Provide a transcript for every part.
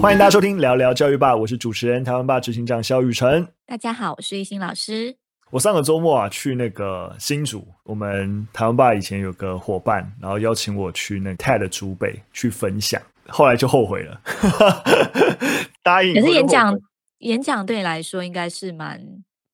欢迎大家收听聊聊教育吧，我是主持人台湾吧执行长萧宇辰。大家好，我是一心老师。我上个周末啊，去那个新竹，我们台湾吧以前有个伙伴，然后邀请我去那 TED 竹北去分享，后来就后悔了。答应。可是演讲，演讲对你来说应该是蛮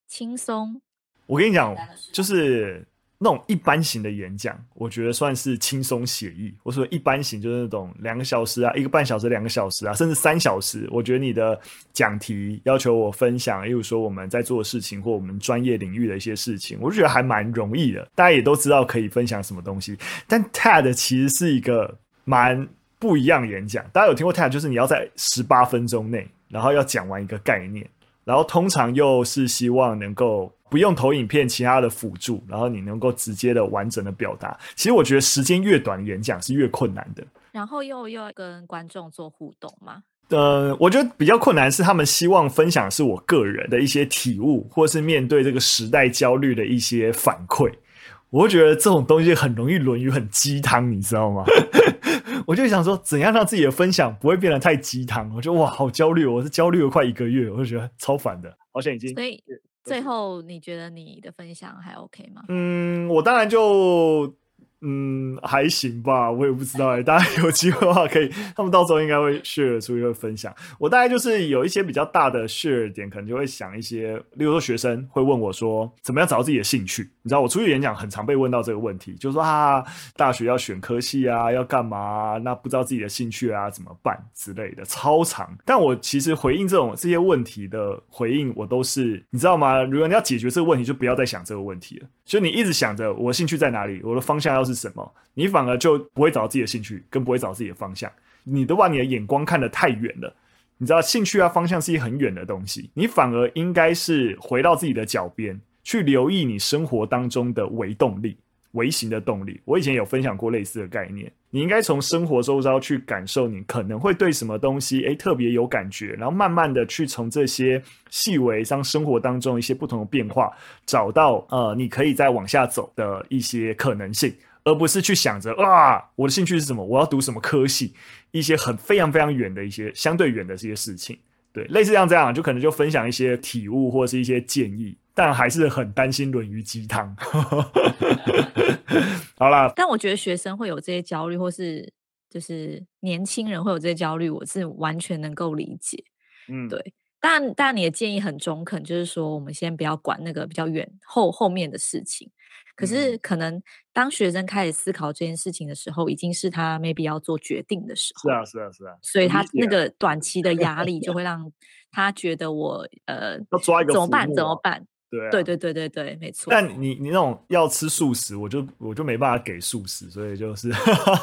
轻松。我跟你讲，就是。那种一般型的演讲，我觉得算是轻松写意。我说一般型就是那种两个小时啊，一个半小时、两个小时啊，甚至三小时。我觉得你的讲题要求我分享，例如说我们在做的事情或我们专业领域的一些事情，我就觉得还蛮容易的。大家也都知道可以分享什么东西。但 TED 其实是一个蛮不一样演讲。大家有听过 TED，就是你要在十八分钟内，然后要讲完一个概念，然后通常又是希望能够。不用投影片，其他的辅助，然后你能够直接的完整的表达。其实我觉得时间越短，演讲是越困难的。然后又又要跟观众做互动吗？呃，我觉得比较困难是他们希望分享是我个人的一些体悟，或是面对这个时代焦虑的一些反馈。我会觉得这种东西很容易沦于很鸡汤，你知道吗？我就想说，怎样让自己的分享不会变得太鸡汤？我觉得哇，好焦虑，我是焦虑了快一个月，我就觉得超烦的，好像已经。所以。最后，你觉得你的分享还 OK 吗？嗯，我当然就。嗯，还行吧，我也不知道哎。大家有机会的话，可以，他们到时候应该会 share 出一个分享。我大概就是有一些比较大的 share 点，可能就会想一些，例如说学生会问我说，怎么样找到自己的兴趣？你知道，我出去演讲很常被问到这个问题，就是说啊，大学要选科系啊，要干嘛？那不知道自己的兴趣啊，怎么办之类的，超长。但我其实回应这种这些问题的回应，我都是，你知道吗？如果你要解决这个问题，就不要再想这个问题了。所以你一直想着我兴趣在哪里，我的方向要是什么，你反而就不会找到自己的兴趣，更不会找自己的方向。你都把你的眼光看得太远了。你知道，兴趣啊，方向是一很远的东西。你反而应该是回到自己的脚边，去留意你生活当中的微动力。微型的动力，我以前有分享过类似的概念。你应该从生活周遭去感受，你可能会对什么东西诶特别有感觉，然后慢慢的去从这些细微像生活当中一些不同的变化，找到呃你可以再往下走的一些可能性，而不是去想着啊我的兴趣是什么，我要读什么科系，一些很非常非常远的一些相对远的这些事情。对，类似像这样，就可能就分享一些体悟或者是一些建议。但还是很担心沦于鸡汤。好啦，但我觉得学生会有这些焦虑，或是就是年轻人会有这些焦虑，我是完全能够理解。嗯，对。但但你的建议很中肯，就是说我们先不要管那个比较远后后面的事情。可是可能当学生开始思考这件事情的时候，已经是他 maybe 要做决定的时候。是啊，是啊，是啊。所以他那个短期的压力就会让他觉得我呃要抓一个怎么办？怎么办？对、啊、对对对对对，没错。但你你那种要吃素食，我就我就没办法给素食，所以就是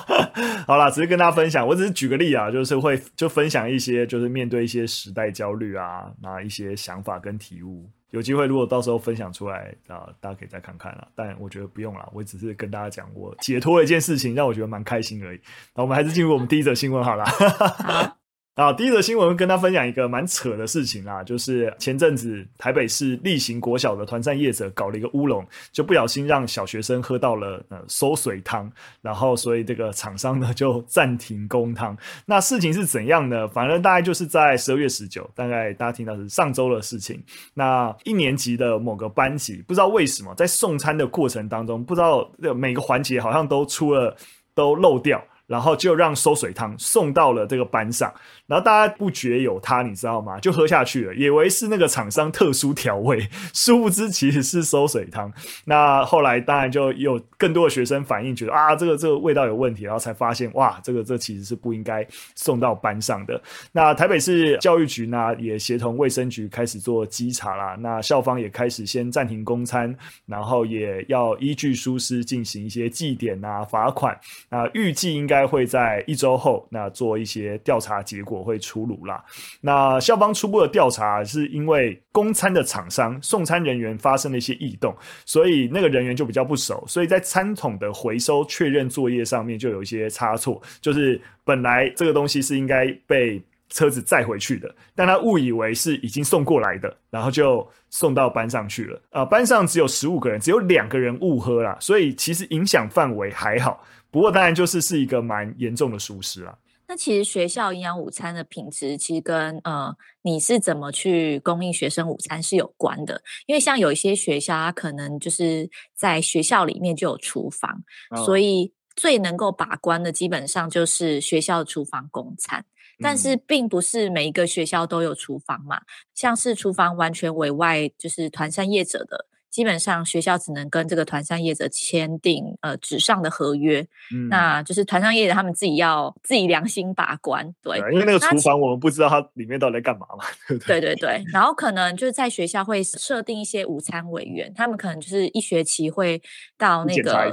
好啦，只是跟大家分享，我只是举个例啊，就是会就分享一些，就是面对一些时代焦虑啊，那一些想法跟体悟。有机会如果到时候分享出来啊，大家可以再看看啦。但我觉得不用啦，我只是跟大家讲我解脱了一件事情，让我觉得蛮开心而已。那我们还是进入我们第一则新闻好了。好啊，第一则新闻跟他分享一个蛮扯的事情啦，就是前阵子台北市例行国小的团膳业者搞了一个乌龙，就不小心让小学生喝到了呃馊水汤，然后所以这个厂商呢 就暂停供汤。那事情是怎样呢？反正大概就是在十二月十九，大概大家听到是上周的事情。那一年级的某个班级，不知道为什么在送餐的过程当中，不知道每个环节好像都出了都漏掉。然后就让馊水汤送到了这个班上，然后大家不觉有它，你知道吗？就喝下去了，以为是那个厂商特殊调味，殊不知其实是馊水汤。那后来当然就有更多的学生反映，觉得啊，这个这个味道有问题，然后才发现哇，这个这其实是不应该送到班上的。那台北市教育局呢，也协同卫生局开始做稽查啦。那校方也开始先暂停供餐，然后也要依据疏失进行一些记点啊、罚款。那预计应该。会在一周后，那做一些调查结果会出炉啦。那校方初步的调查是因为供餐的厂商送餐人员发生了一些异动，所以那个人员就比较不熟，所以在餐桶的回收确认作业上面就有一些差错。就是本来这个东西是应该被车子载回去的，但他误以为是已经送过来的，然后就送到班上去了。啊，班上只有十五个人，只有两个人误喝啦，所以其实影响范围还好。不过当然就是是一个蛮严重的疏失啦。那其实学校营养午餐的品质，其实跟呃你是怎么去供应学生午餐是有关的。因为像有一些学校，它可能就是在学校里面就有厨房，哦、所以最能够把关的基本上就是学校的厨房供餐。但是并不是每一个学校都有厨房嘛，像是厨房完全委外，就是团膳业者的。基本上学校只能跟这个团扇业者签订呃纸上的合约，嗯，那就是团扇业者他们自己要自己良心把关，对，对，因为那个。厨房我们不知道它里面到底在干嘛嘛，对对？对对，然后可能就是在学校会设定一些午餐委员，他们可能就是一学期会到那个。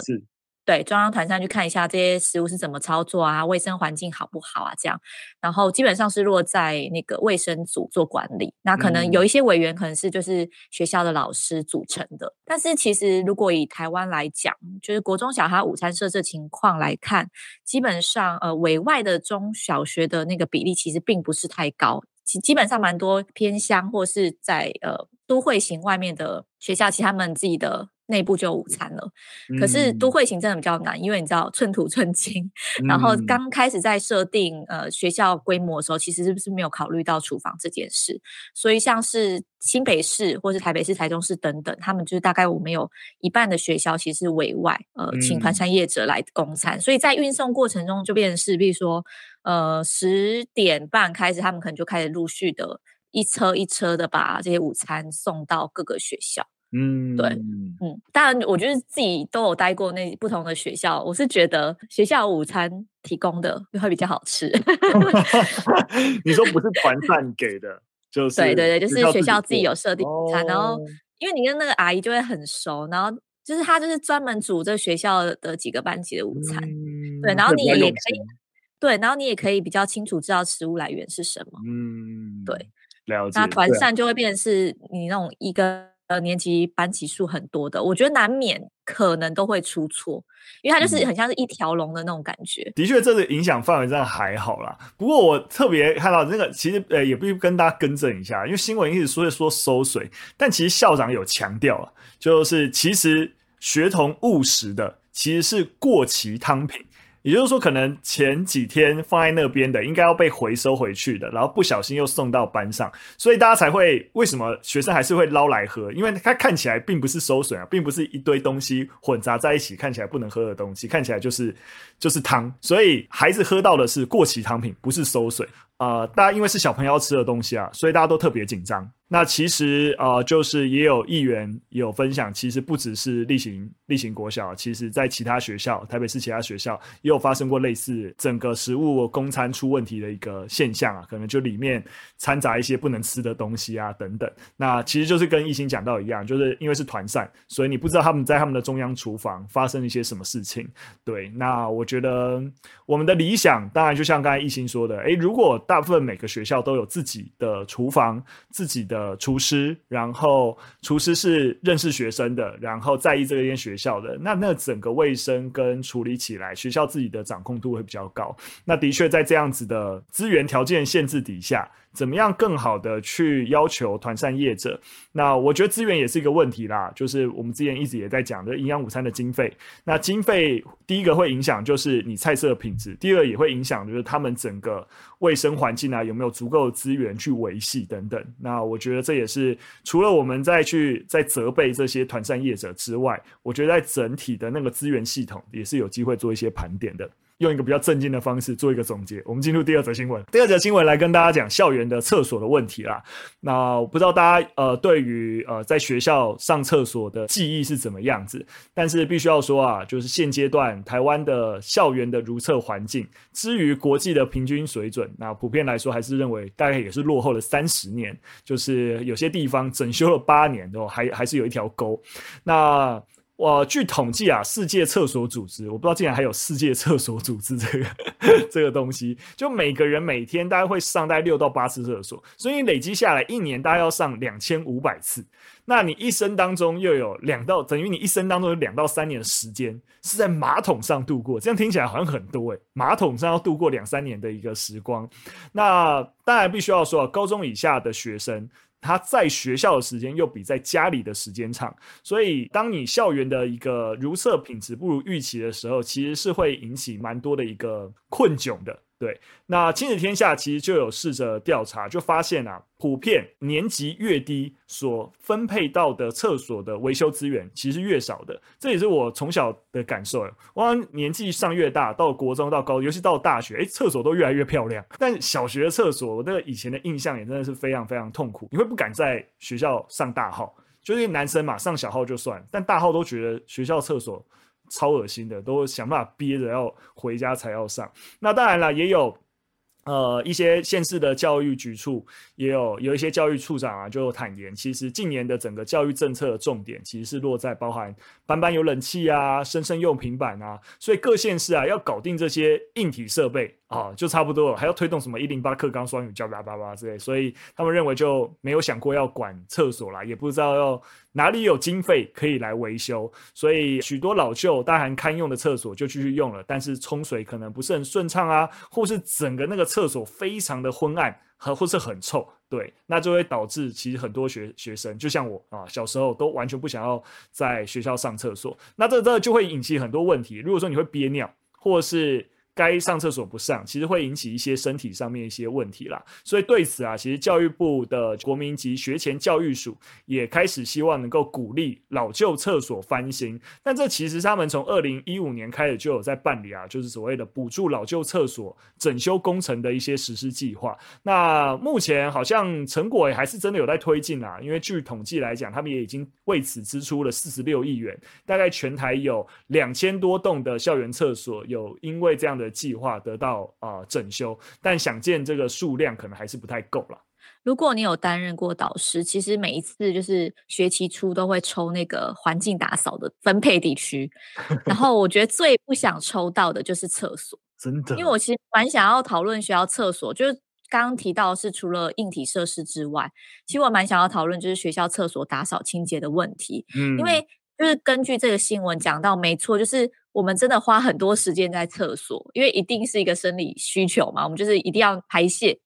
对，中央团上去看一下这些食物是怎么操作啊，卫生环境好不好啊？这样，然后基本上是落在那个卫生组做管理。那可能有一些委员可能是就是学校的老师组成的。嗯、但是其实如果以台湾来讲，就是国中小他午餐设置情况来看，基本上呃委外的中小学的那个比例其实并不是太高，其基本上蛮多偏乡或是在呃都会型外面的学校，其实他们自己的。内部就有午餐了，可是都会型真的比较难，嗯、因为你知道寸土寸金。嗯、然后刚开始在设定呃学校规模的时候，其实是不是没有考虑到厨房这件事？所以像是新北市或是台北市、台中市等等，他们就是大概我们有一半的学校其实是委外呃请团餐业者来供餐，嗯、所以在运送过程中就变成是，比如说呃十点半开始，他们可能就开始陆续的一车一车的把这些午餐送到各个学校。嗯，对，嗯，当然，我觉得自己都有待过那不同的学校，我是觉得学校午餐提供的会比较好吃。你说不是团膳给的，就是对对对，就是学校自己有设定午餐，哦、然后因为你跟那个阿姨就会很熟，然后就是他就是专门煮这学校的几个班级的午餐，嗯、对，然后你也可以，对，然后你也可以比较清楚知道食物来源是什么，嗯，对，了解。那团膳就会变成是你那种一个。呃，年级班级数很多的，我觉得难免可能都会出错，因为它就是很像是一条龙的那种感觉。嗯、的确，这个影响范围真的还好啦。不过我特别看到那个，其实呃，也必须跟大家更正一下，因为新闻一直说说收水，但其实校长有强调啊，就是其实学童误食的其实是过期汤品。也就是说，可能前几天放在那边的，应该要被回收回去的，然后不小心又送到班上，所以大家才会为什么学生还是会捞来喝？因为它看起来并不是馊水啊，并不是一堆东西混杂在一起，看起来不能喝的东西，看起来就是就是汤，所以孩子喝到的是过期汤品，不是馊水。呃，大家因为是小朋友要吃的东西啊，所以大家都特别紧张。那其实呃，就是也有议员有分享，其实不只是例行例行国小，其实在其他学校，台北市其他学校也有发生过类似整个食物供餐出问题的一个现象啊，可能就里面掺杂一些不能吃的东西啊等等。那其实就是跟亦欣讲到一样，就是因为是团膳，所以你不知道他们在他们的中央厨房发生一些什么事情。对，那我觉得我们的理想，当然就像刚才亦欣说的，诶，如果大部分每个学校都有自己的厨房，自己的呃厨师，然后厨师是认识学生的，然后在意这间学校的，那那整个卫生跟处理起来，学校自己的掌控度会比较高。那的确在这样子的资源条件限制底下。怎么样更好的去要求团膳业者？那我觉得资源也是一个问题啦。就是我们之前一直也在讲的营养午餐的经费。那经费第一个会影响就是你菜色的品质，第二也会影响就是他们整个卫生环境啊有没有足够的资源去维系等等。那我觉得这也是除了我们在去在责备这些团膳业者之外，我觉得在整体的那个资源系统也是有机会做一些盘点的。用一个比较正经的方式做一个总结，我们进入第二则新闻。第二则新闻来跟大家讲校园的厕所的问题啦。那我不知道大家呃对于呃在学校上厕所的记忆是怎么样子，但是必须要说啊，就是现阶段台湾的校园的如厕环境，之于国际的平均水准，那普遍来说还是认为大概也是落后了三十年，就是有些地方整修了八年都还还是有一条沟。那我据统计啊，世界厕所组织，我不知道竟然还有世界厕所组织这个 这个东西，就每个人每天大概会上大概六到八次厕所，所以累积下来一年大概要上两千五百次。那你一生当中又有两到等于你一生当中有两到三年的时间是在马桶上度过，这样听起来好像很多诶，马桶上要度过两三年的一个时光。那当然必须要说，高中以下的学生。他在学校的时间又比在家里的时间长，所以当你校园的一个如厕品质不如预期的时候，其实是会引起蛮多的一个困窘的。对，那亲子天下其实就有试着调查，就发现啊，普遍年级越低，所分配到的厕所的维修资源其实越少的。这也是我从小的感受。我年纪上越大，到国中到高，尤其到大学，诶，厕所都越来越漂亮。但小学的厕所，我那个以前的印象也真的是非常非常痛苦。你会不敢在学校上大号，就是男生嘛，上小号就算，但大号都觉得学校厕所。超恶心的，都想办法憋着要回家才要上。那当然了，也有呃一些县市的教育局处，也有有一些教育处长啊，就坦言，其实近年的整个教育政策的重点，其实是落在包含班班有冷气啊，生生用平板啊，所以各县市啊要搞定这些硬体设备。啊，就差不多了，还要推动什么一零八克钢双语教叭叭叭之类，所以他们认为就没有想过要管厕所啦，也不知道要哪里有经费可以来维修，所以许多老旧但还堪用的厕所就继续用了，但是冲水可能不是很顺畅啊，或是整个那个厕所非常的昏暗，和或是很臭，对，那就会导致其实很多学学生，就像我啊，小时候都完全不想要在学校上厕所，那这这就会引起很多问题，如果说你会憋尿，或是该上厕所不上，其实会引起一些身体上面一些问题啦。所以对此啊，其实教育部的国民级学前教育署也开始希望能够鼓励老旧厕所翻新。但这其实他们从二零一五年开始就有在办理啊，就是所谓的补助老旧厕所整修工程的一些实施计划。那目前好像成果也还是真的有在推进啊，因为据统计来讲，他们也已经为此支出了四十六亿元，大概全台有两千多栋的校园厕所有因为这样的。计划得到啊、呃、整修，但想见这个数量可能还是不太够了。如果你有担任过导师，其实每一次就是学期初都会抽那个环境打扫的分配地区，然后我觉得最不想抽到的就是厕所，真的，因为我其实蛮想要讨论学校厕所，就是刚刚提到是除了硬体设施之外，其实我蛮想要讨论就是学校厕所打扫清洁的问题，嗯，因为就是根据这个新闻讲到，没错，就是。我们真的花很多时间在厕所，因为一定是一个生理需求嘛，我们就是一定要排泄，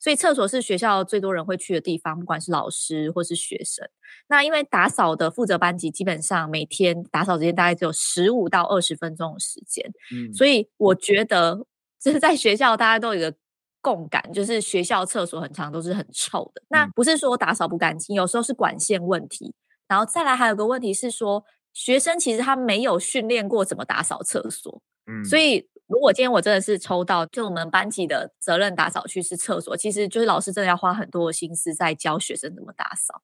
所以厕所是学校最多人会去的地方，不管是老师或是学生。那因为打扫的负责班级基本上每天打扫时间大概只有十五到二十分钟的时间，嗯，所以我觉得就是在学校大家都有一个共感，就是学校厕所很长都是很臭的。那不是说打扫不干净，有时候是管线问题，然后再来还有个问题是说。学生其实他没有训练过怎么打扫厕所，嗯，所以如果今天我真的是抽到，就我们班级的责任打扫区是厕所，其实就是老师真的要花很多的心思在教学生怎么打扫。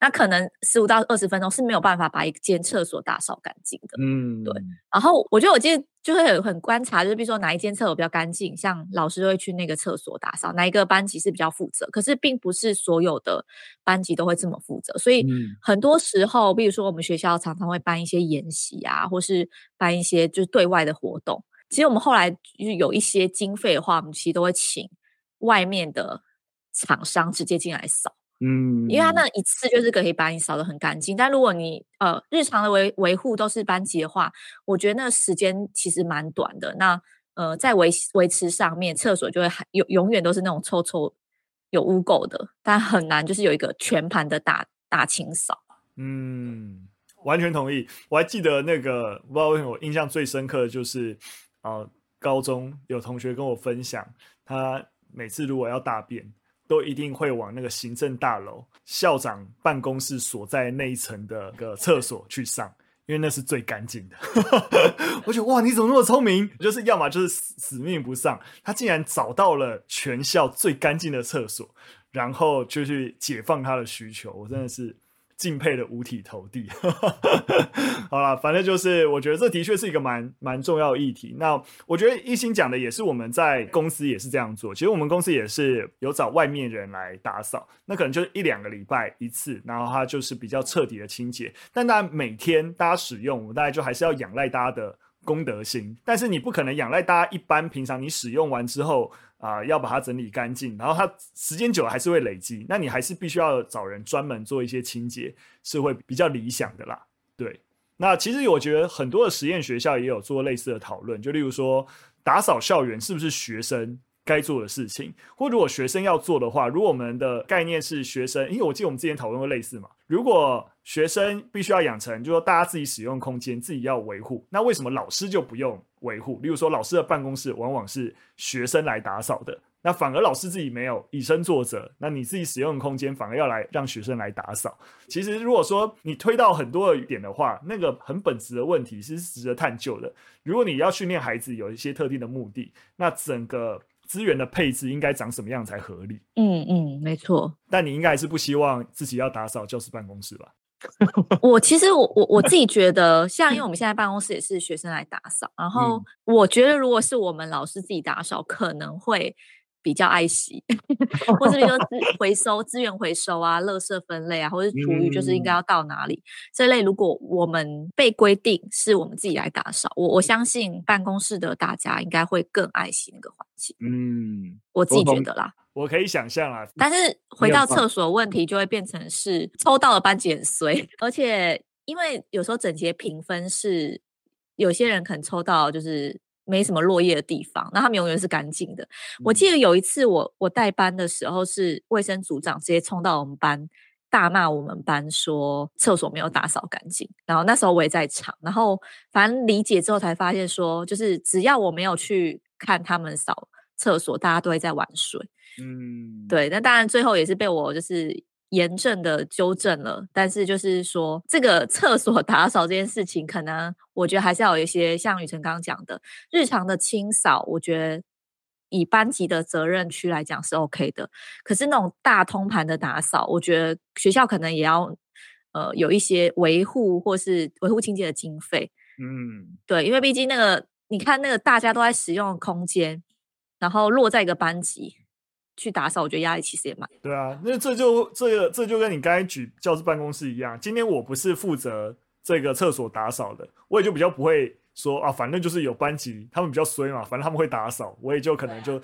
那可能十五到二十分钟是没有办法把一间厕所打扫干净的，嗯，对。然后我觉得我今天就会很观察，就是比如说哪一间厕所比较干净，像老师会去那个厕所打扫，哪一个班级是比较负责。可是并不是所有的班级都会这么负责，所以很多时候，比如说我们学校常常会办一些研习啊，或是办一些就是对外的活动。其实我们后来就是有一些经费的话，我们其实都会请外面的厂商直接进来扫。嗯，因为他那一次就是可以把你扫得很干净，但如果你呃日常的维维护都是班级的话，我觉得那个时间其实蛮短的。那呃在维维持上面，厕所就会还永永远都是那种臭臭有污垢的，但很难就是有一个全盘的大大清扫。嗯，完全同意。我还记得那个，不知道为什么我印象最深刻的就是啊、呃，高中有同学跟我分享，他每次如果要大便。都一定会往那个行政大楼校长办公室所在那一层的个厕所去上，因为那是最干净的。我觉得哇，你怎么那么聪明？就是要么就是死死命不上，他竟然找到了全校最干净的厕所，然后就去解放他的需求。我真的是。敬佩的五体投地，好了，反正就是我觉得这的确是一个蛮蛮重要的议题。那我觉得一心讲的也是我们在公司也是这样做。其实我们公司也是有找外面人来打扫，那可能就是一两个礼拜一次，然后它就是比较彻底的清洁。但当然每天大家使用，我们大概就还是要仰赖大家的公德心。但是你不可能仰赖大家一般平常你使用完之后。啊、要把它整理干净，然后它时间久了还是会累积，那你还是必须要找人专门做一些清洁，是会比较理想的啦。对，那其实我觉得很多的实验学校也有做类似的讨论，就例如说打扫校园是不是学生该做的事情，或如果学生要做的话，如果我们的概念是学生，因为我记得我们之前讨论过类似嘛。如果学生必须要养成，就说大家自己使用空间自己要维护，那为什么老师就不用维护？例如说，老师的办公室往往是学生来打扫的。那反而老师自己没有以身作则，那你自己使用的空间反而要来让学生来打扫。其实如果说你推到很多的点的话，那个很本质的问题是值得探究的。如果你要训练孩子有一些特定的目的，那整个资源的配置应该长什么样才合理？嗯嗯，没错。但你应该还是不希望自己要打扫教室办公室吧？我其实我我我自己觉得，像因为我们现在办公室也是学生来打扫，然后我觉得如果是我们老师自己打扫，可能会。比较爱惜，或者比如说资回收资源回收啊，垃圾分类啊，或者是厨余就是应该要到哪里、嗯、这类，如果我们被规定是我们自己来打扫，我我相信办公室的大家应该会更爱惜那个环境。嗯，我自己觉得啦，我，可以想象啊。但是回到厕所问题，就会变成是抽到了班级很衰，而且因为有时候整洁评分是有些人可能抽到就是。没什么落叶的地方，那他们永远是干净的。嗯、我记得有一次我我带班的时候，是卫生组长直接冲到我们班大骂我们班，说厕所没有打扫干净。然后那时候我也在场，然后反正理解之后才发现说，就是只要我没有去看他们扫厕所，大家都会在玩水。嗯，对。那当然最后也是被我就是。严正的纠正了，但是就是说，这个厕所打扫这件事情，可能我觉得还是要有一些像雨辰刚刚讲的日常的清扫。我觉得以班级的责任区来讲是 OK 的，可是那种大通盘的打扫，我觉得学校可能也要呃有一些维护或是维护清洁的经费。嗯，对，因为毕竟那个你看那个大家都在使用的空间，然后落在一个班级。去打扫，我觉得压力其实也蛮。对啊，那这就这个这就跟你刚才举教室办公室一样。今天我不是负责这个厕所打扫的，我也就比较不会说啊，反正就是有班级他们比较衰嘛，反正他们会打扫，我也就可能就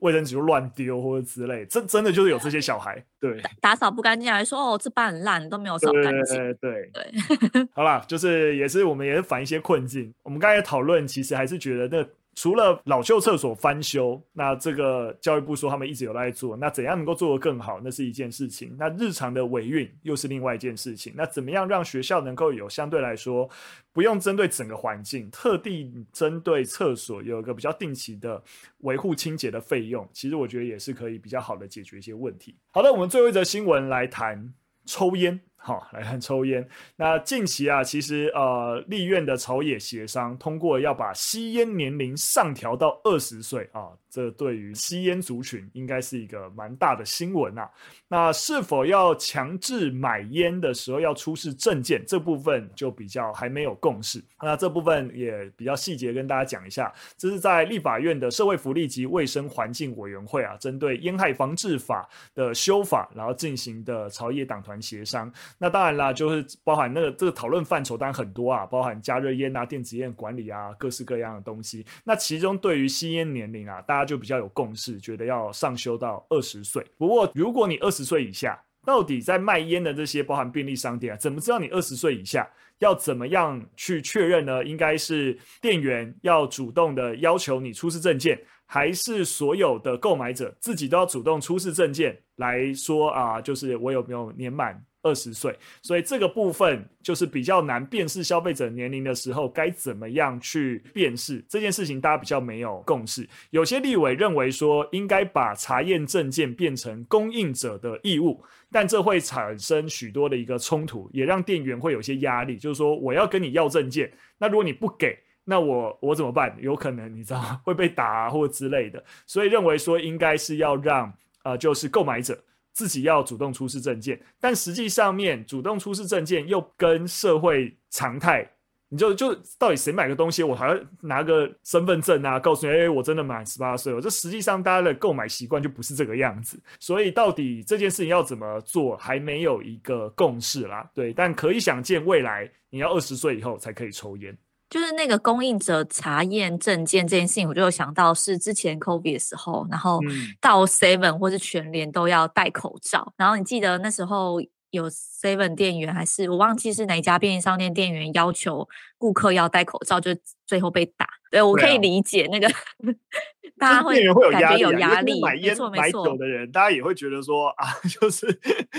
卫生纸就乱丢或者之类。真真的就是有这些小孩，对，打扫不干净还说哦，这班很烂，都没有扫干净。对对对，对 好啦，就是也是我们也是反一些困境。我们刚才讨论，其实还是觉得那。除了老旧厕所翻修，那这个教育部说他们一直有在做，那怎样能够做得更好，那是一件事情。那日常的维运又是另外一件事情。那怎么样让学校能够有相对来说不用针对整个环境，特地针对厕所有一个比较定期的维护清洁的费用？其实我觉得也是可以比较好的解决一些问题。好的，我们最后一则新闻来谈抽烟。好，来看抽烟。那近期啊，其实呃，立院的朝野协商通过要把吸烟年龄上调到二十岁啊。这对于吸烟族群应该是一个蛮大的新闻啊。那是否要强制买烟的时候要出示证件，这部分就比较还没有共识。那这部分也比较细节跟大家讲一下。这是在立法院的社会福利及卫生环境委员会啊，针对烟害防治法的修法，然后进行的朝野党团协商。那当然啦，就是包含那个这个讨论范畴当然很多啊，包含加热烟啊、电子烟管理啊，各式各样的东西。那其中对于吸烟年龄啊，大家就比较有共识，觉得要上修到二十岁。不过，如果你二十岁以下，到底在卖烟的这些包含便利商店啊，怎么知道你二十岁以下？要怎么样去确认呢？应该是店员要主动的要求你出示证件，还是所有的购买者自己都要主动出示证件来说啊？就是我有没有年满？二十岁，所以这个部分就是比较难辨识消费者年龄的时候，该怎么样去辨识这件事情，大家比较没有共识。有些立委认为说，应该把查验证件变成供应者的义务，但这会产生许多的一个冲突，也让店员会有些压力，就是说我要跟你要证件，那如果你不给，那我我怎么办？有可能你知道 会被打，或之类的，所以认为说应该是要让呃，就是购买者。自己要主动出示证件，但实际上面主动出示证件又跟社会常态，你就就到底谁买个东西，我还要拿个身份证啊，告诉你，哎，我真的满十八岁了。这实际上大家的购买习惯就不是这个样子，所以到底这件事情要怎么做，还没有一个共识啦。对，但可以想见，未来你要二十岁以后才可以抽烟。就是那个供应者查验证件这件事情，我就有想到是之前 COVID 的时候，然后到 Seven 或是全联都要戴口罩。然后你记得那时候有 Seven 店员还是我忘记是哪家便利商店店员要求顾客要戴口罩，就最后被打。对，我可以理解那个，大家会会有压力，有压力。买烟买酒的人，大家也会觉得说啊，就是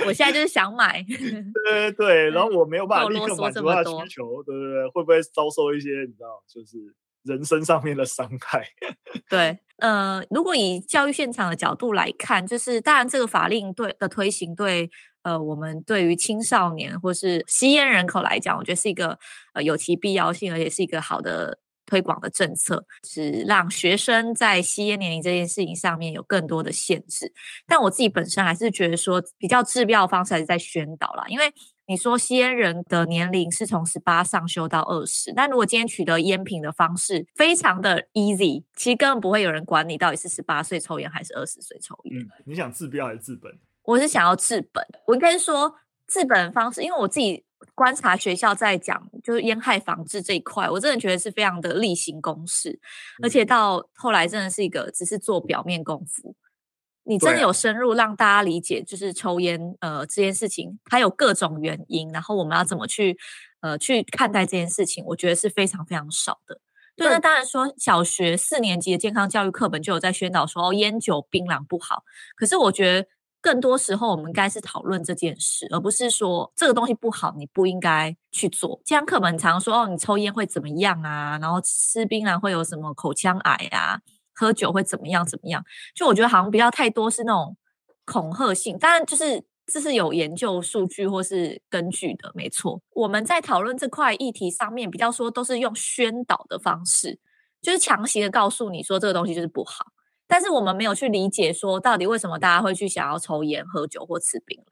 我现在就是想买，对对对，然后 我没有办法立刻满足他的需求，对对对，会不会遭受一些你知道，就是人身上面的伤害？对，呃，如果以教育现场的角度来看，就是当然这个法令对的推行对。呃，我们对于青少年或是吸烟人口来讲，我觉得是一个呃有其必要性，而且是一个好的推广的政策，是让学生在吸烟年龄这件事情上面有更多的限制。但我自己本身还是觉得说，比较治标的方式还是在宣导啦，因为你说吸烟人的年龄是从十八上修到二十，但如果今天取得烟品的方式非常的 easy，其实根本不会有人管你到底是十八岁抽烟还是二十岁抽烟。嗯，你想治标还是治本？我是想要治本，我应该是说治本方式，因为我自己观察学校在讲就是烟害防治这一块，我真的觉得是非常的例行公事，而且到后来真的是一个只是做表面功夫，你真的有深入让大家理解，就是抽烟呃这件事情它有各种原因，然后我们要怎么去呃去看待这件事情，我觉得是非常非常少的。对，那当然说小学四年级的健康教育课本就有在宣导说哦烟酒槟榔不好，可是我觉得。更多时候，我们该是讨论这件事，而不是说这个东西不好，你不应该去做。健康课本常说哦，你抽烟会怎么样啊？然后吃槟榔会有什么口腔癌啊？喝酒会怎么样？怎么样？就我觉得好像比较太多是那种恐吓性。当然，就是这是有研究数据或是根据的，没错。我们在讨论这块议题上面，比较说都是用宣导的方式，就是强行的告诉你说这个东西就是不好。但是我们没有去理解说，到底为什么大家会去想要抽烟、喝酒或吃槟榔，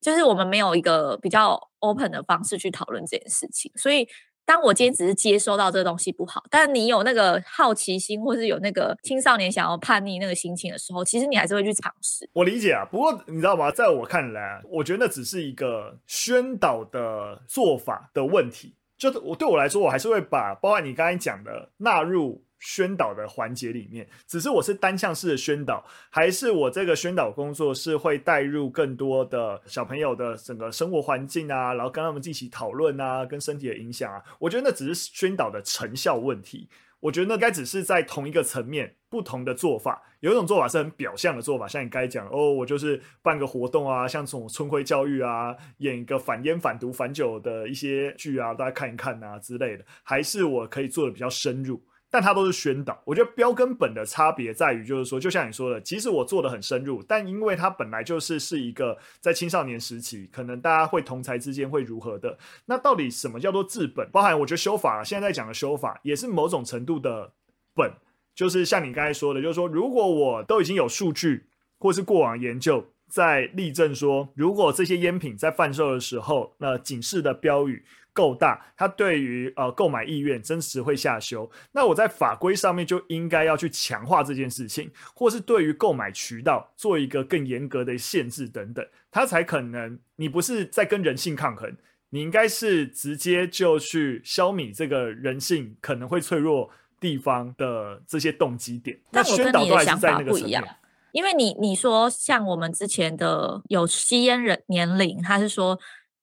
就是我们没有一个比较 open 的方式去讨论这件事情。所以，当我今天只是接收到这个东西不好，但你有那个好奇心，或是有那个青少年想要叛逆那个心情的时候，其实你还是会去尝试。我理解啊，不过你知道吗？在我看来，我觉得那只是一个宣导的做法的问题。就我对我来说，我还是会把包含你刚才讲的纳入。宣导的环节里面，只是我是单向式的宣导，还是我这个宣导工作是会带入更多的小朋友的整个生活环境啊，然后跟他们进行讨论啊，跟身体的影响啊，我觉得那只是宣导的成效问题。我觉得那该只是在同一个层面，不同的做法。有一种做法是很表象的做法，像你刚才讲哦，我就是办个活动啊，像这种春晖教育啊，演一个反烟、反毒、反酒的一些剧啊，大家看一看啊之类的，还是我可以做的比较深入。但它都是宣导，我觉得标跟本的差别在于，就是说，就像你说的，即使我做的很深入，但因为它本来就是是一个在青少年时期，可能大家会同侪之间会如何的，那到底什么叫做治本？包含我觉得修法，现在在讲的修法，也是某种程度的本，就是像你刚才说的，就是说，如果我都已经有数据或是过往研究在例证说，如果这些烟品在贩售的时候，那警示的标语。够大，他对于呃购买意愿真实会下修。那我在法规上面就应该要去强化这件事情，或是对于购买渠道做一个更严格的限制等等，他才可能。你不是在跟人性抗衡，你应该是直接就去消弭这个人性可能会脆弱地方的这些动机点。但我跟你的想法不一样，因为你你说像我们之前的有吸烟人年龄，他是说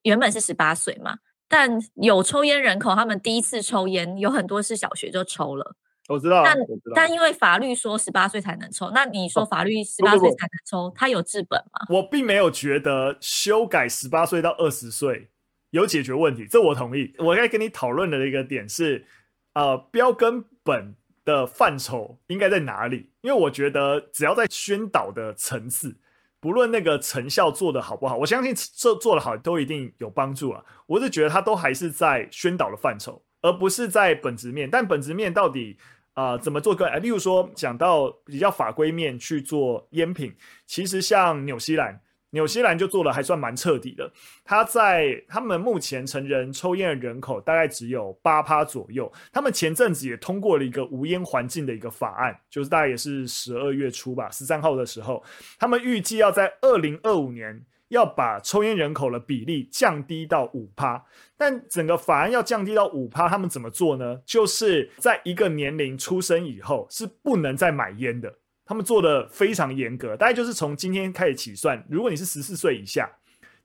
原本是十八岁嘛。但有抽烟人口，他们第一次抽烟有很多是小学就抽了。我知道，但但因为法律说十八岁才能抽，那你说法律十八岁才能抽，它有治本吗？我并没有觉得修改十八岁到二十岁有解决问题，这我同意。我该跟你讨论的一个点是，呃，标跟本的范畴应该在哪里？因为我觉得只要在宣导的层次。不论那个成效做得好不好，我相信这做得好都一定有帮助啊。我是觉得它都还是在宣导的范畴，而不是在本质面。但本质面到底啊、怎么做个？例如说讲到比较法规面去做烟品，其实像纽西兰。纽西兰就做的还算蛮彻底的，他在他们目前成人抽烟的人口大概只有八趴左右。他们前阵子也通过了一个无烟环境的一个法案，就是大概也是十二月初吧，十三号的时候，他们预计要在二零二五年要把抽烟人口的比例降低到五趴。但整个法案要降低到五趴，他们怎么做呢？就是在一个年龄出生以后是不能再买烟的。他们做的非常严格，大概就是从今天开始起算，如果你是十四岁以下，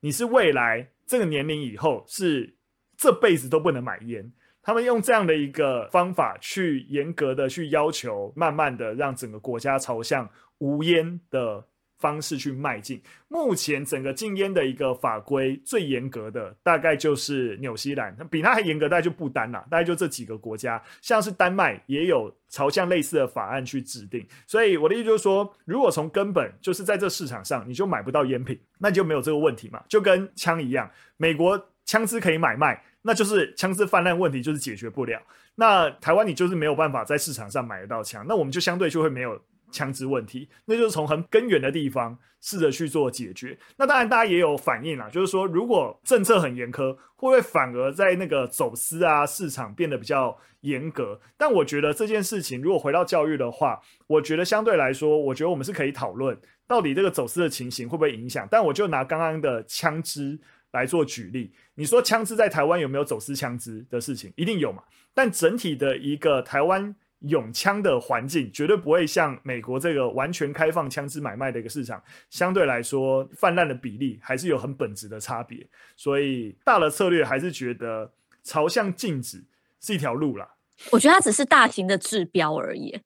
你是未来这个年龄以后是这辈子都不能买烟。他们用这样的一个方法去严格的去要求，慢慢的让整个国家朝向无烟的方式去迈进。目前整个禁烟的一个法规最严格的，大概就是纽西兰，比它还严格，大概就不丹啦，大概就这几个国家，像是丹麦也有朝向类似的法案去制定。所以我的意思就是说，如果从根本就是在这市场上你就买不到烟品，那就没有这个问题嘛，就跟枪一样，美国枪支可以买卖，那就是枪支泛滥问题就是解决不了。那台湾你就是没有办法在市场上买得到枪，那我们就相对就会没有。枪支问题，那就是从很根源的地方试着去做解决。那当然，大家也有反应啦，就是说，如果政策很严苛，会不会反而在那个走私啊市场变得比较严格？但我觉得这件事情，如果回到教育的话，我觉得相对来说，我觉得我们是可以讨论到底这个走私的情形会不会影响。但我就拿刚刚的枪支来做举例，你说枪支在台湾有没有走私枪支的事情？一定有嘛？但整体的一个台湾。拥枪的环境绝对不会像美国这个完全开放枪支买卖的一个市场，相对来说泛滥的比例还是有很本质的差别。所以大的策略还是觉得朝向禁止是一条路啦。我觉得它只是大型的治标而已，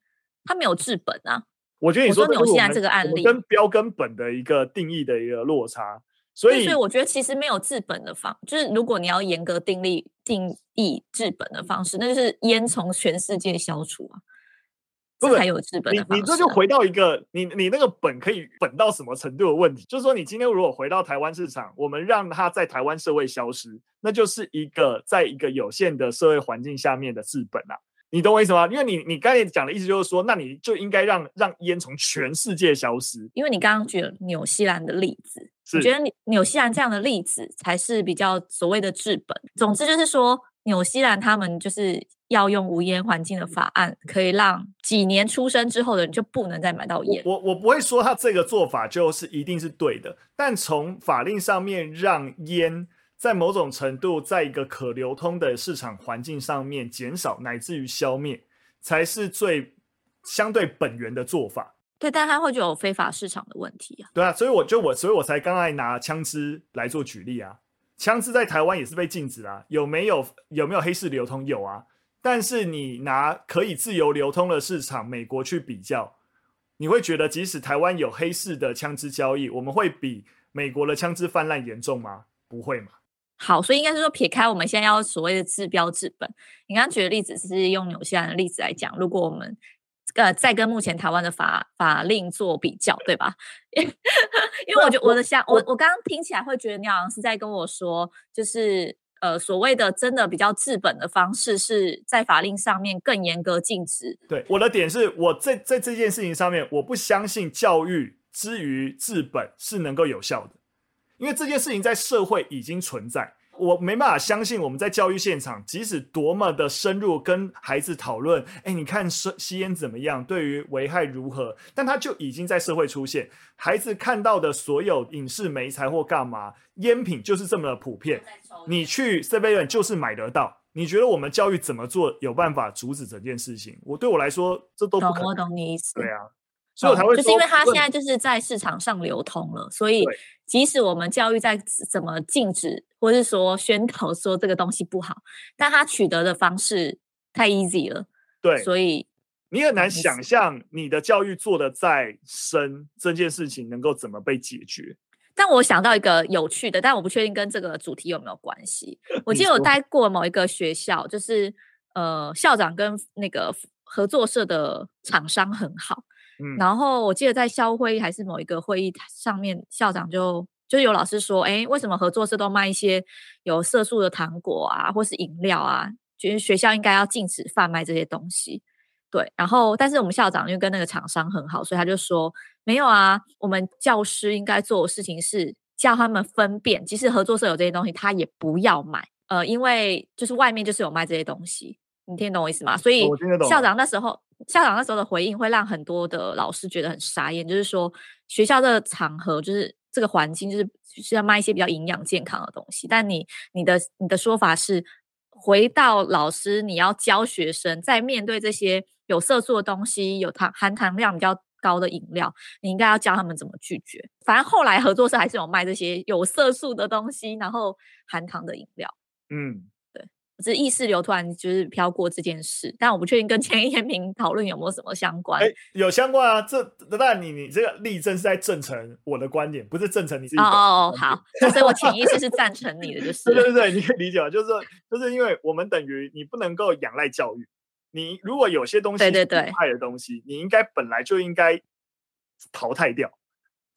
它没有治本啊。我觉得你说纽西兰这个案例跟标跟本的一个定义的一个落差。所以，所以我觉得其实没有治本的方，就是如果你要严格定立定义治本的方式，那就是烟从全世界消除啊，这才有治本的方式啊。你你这就回到一个你你那个本可以本到什么程度的问题，就是说你今天如果回到台湾市场，我们让它在台湾社会消失，那就是一个在一个有限的社会环境下面的治本啊。你懂我意思吗？因为你你刚才讲的意思就是说，那你就应该让让烟从全世界消失。因为你刚刚举了纽西兰的例子，我觉得纽纽西兰这样的例子才是比较所谓的治本。总之就是说，纽西兰他们就是要用无烟环境的法案，可以让几年出生之后的人就不能再买到烟。我我，我不会说他这个做法就是一定是对的，但从法令上面让烟。在某种程度，在一个可流通的市场环境上面减少乃至于消灭，才是最相对本源的做法。对，但它会就有非法市场的问题啊。对啊，所以我就我，所以我才刚才拿枪支来做举例啊。枪支在台湾也是被禁止啊，有没有有没有黑市流通？有啊。但是你拿可以自由流通的市场，美国去比较，你会觉得即使台湾有黑市的枪支交易，我们会比美国的枪支泛滥严重吗？不会嘛。好，所以应该是说撇开我们现在要所谓的治标治本，你刚刚举的例子是用纽西兰的例子来讲，如果我们呃再跟目前台湾的法法令做比较，对吧？因为我觉得我的想我我刚刚听起来会觉得你好像是在跟我说，就是呃所谓的真的比较治本的方式是在法令上面更严格禁止。对，我的点是我在在这件事情上面，我不相信教育之于治本是能够有效的。因为这件事情在社会已经存在，我没办法相信我们在教育现场，即使多么的深入跟孩子讨论，哎，你看吸吸烟怎么样，对于危害如何，但他就已经在社会出现。孩子看到的所有影视媒材或干嘛，烟品就是这么的普遍，你去 Seven 就是买得到。你觉得我们教育怎么做有办法阻止整件事情？我对我来说，这都不可能。我懂你意思。对啊。所以我才会说，就是因为它现在就是在市场上流通了，所以即使我们教育在怎么禁止，或是说宣导说这个东西不好，但它取得的方式太 easy 了。对，所以你很难想象你的教育做的再深，这件事情能够怎么被解决。但我想到一个有趣的，但我不确定跟这个主题有没有关系。我记得我待过某一个学校，就是呃，校长跟那个合作社的厂商很好。嗯、然后我记得在校会还是某一个会议上面，校长就就有老师说，哎，为什么合作社都卖一些有色素的糖果啊，或是饮料啊？觉得学校应该要禁止贩卖这些东西。对，然后但是我们校长因为跟那个厂商很好，所以他就说没有啊，我们教师应该做的事情是叫他们分辨，即使合作社有这些东西，他也不要买。呃，因为就是外面就是有卖这些东西，你听懂我意思吗？所以校长那时候。校长那时候的回应会让很多的老师觉得很傻眼，就是说学校的场合就是这个环境就是是要卖一些比较营养健康的东西，但你你的你的说法是回到老师你要教学生在面对这些有色素的东西、有糖含糖量比较高的饮料，你应该要教他们怎么拒绝。反正后来合作社还是有卖这些有色素的东西，然后含糖的饮料。嗯，只是意识流突然就是飘过这件事，但我不确定跟前一天评讨论有没有什么相关。哎，有相关啊，这那你你这个例证是在证成我的观点，不是证成你自己。哦哦哦，好，所以我潜意识是赞成你的，就 是。对对对，你可以理解吗？就是说，就是因为我们等于你不能够仰赖教育，你如果有些东西是有害的东西，你应该本来就应该淘汰掉。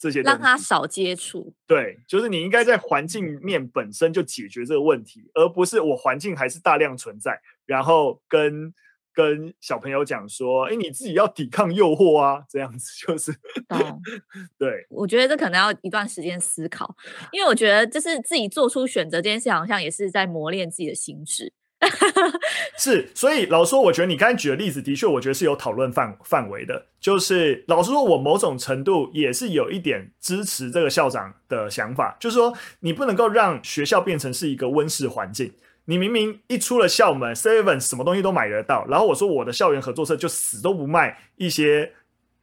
这些让他少接触，对，就是你应该在环境面本身就解决这个问题，而不是我环境还是大量存在，然后跟跟小朋友讲说，哎，你自己要抵抗诱惑啊，这样子就是，哦、对，我觉得这可能要一段时间思考，因为我觉得就是自己做出选择这件事，好像也是在磨练自己的心智。是，所以老师说，我觉得你刚才举的例子的确，我觉得是有讨论范范围的。就是老师说，我某种程度也是有一点支持这个校长的想法，就是说，你不能够让学校变成是一个温室环境。你明明一出了校门，Seven 什么东西都买得到，然后我说我的校园合作社就死都不卖一些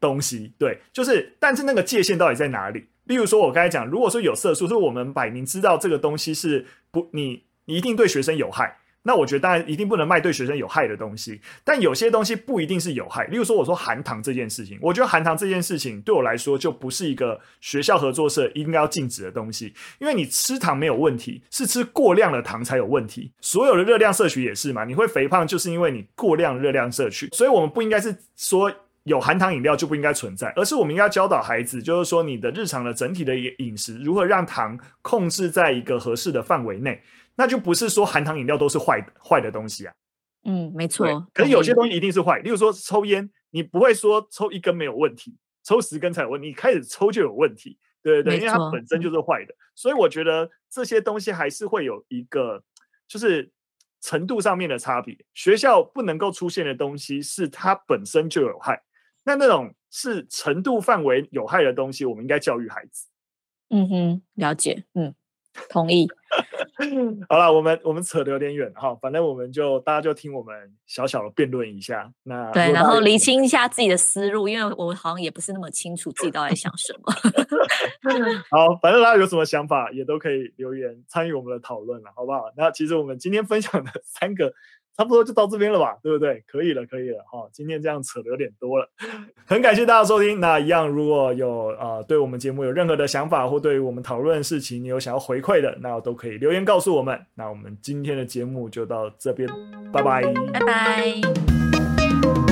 东西，对，就是，但是那个界限到底在哪里？例如说，我刚才讲，如果说有色素，是我们摆明知道这个东西是不，你你一定对学生有害。那我觉得当然一定不能卖对学生有害的东西，但有些东西不一定是有害。例如说，我说含糖这件事情，我觉得含糖这件事情对我来说就不是一个学校合作社应该要禁止的东西，因为你吃糖没有问题，是吃过量的糖才有问题。所有的热量摄取也是嘛，你会肥胖就是因为你过量热量摄取，所以我们不应该是说有含糖饮料就不应该存在，而是我们应该教导孩子，就是说你的日常的整体的饮食如何让糖控制在一个合适的范围内。那就不是说含糖饮料都是坏的坏的东西啊。嗯，没错。可是有些东西一定是坏，例如说抽烟，你不会说抽一根没有问题，抽十根才有问题。你开始抽就有问题，对对对，因为它本身就是坏的。所以我觉得这些东西还是会有一个就是程度上面的差别。学校不能够出现的东西是它本身就有害，那那种是程度范围有害的东西，我们应该教育孩子。嗯哼，了解，嗯。同意。好了，我们我们扯得有点远哈，反正我们就大家就听我们小小的辩论一下。那对，然后厘清一下自己的思路，因为我好像也不是那么清楚自己到底想什么。好，反正大家有什么想法也都可以留言参与我们的讨论了，好不好？那其实我们今天分享的三个。差不多就到这边了吧，对不对？可以了，可以了哈。今天这样扯的有点多了，很感谢大家收听。那一样，如果有呃对我们节目有任何的想法，或对于我们讨论的事情你有想要回馈的，那都可以留言告诉我们。那我们今天的节目就到这边，拜拜，拜拜。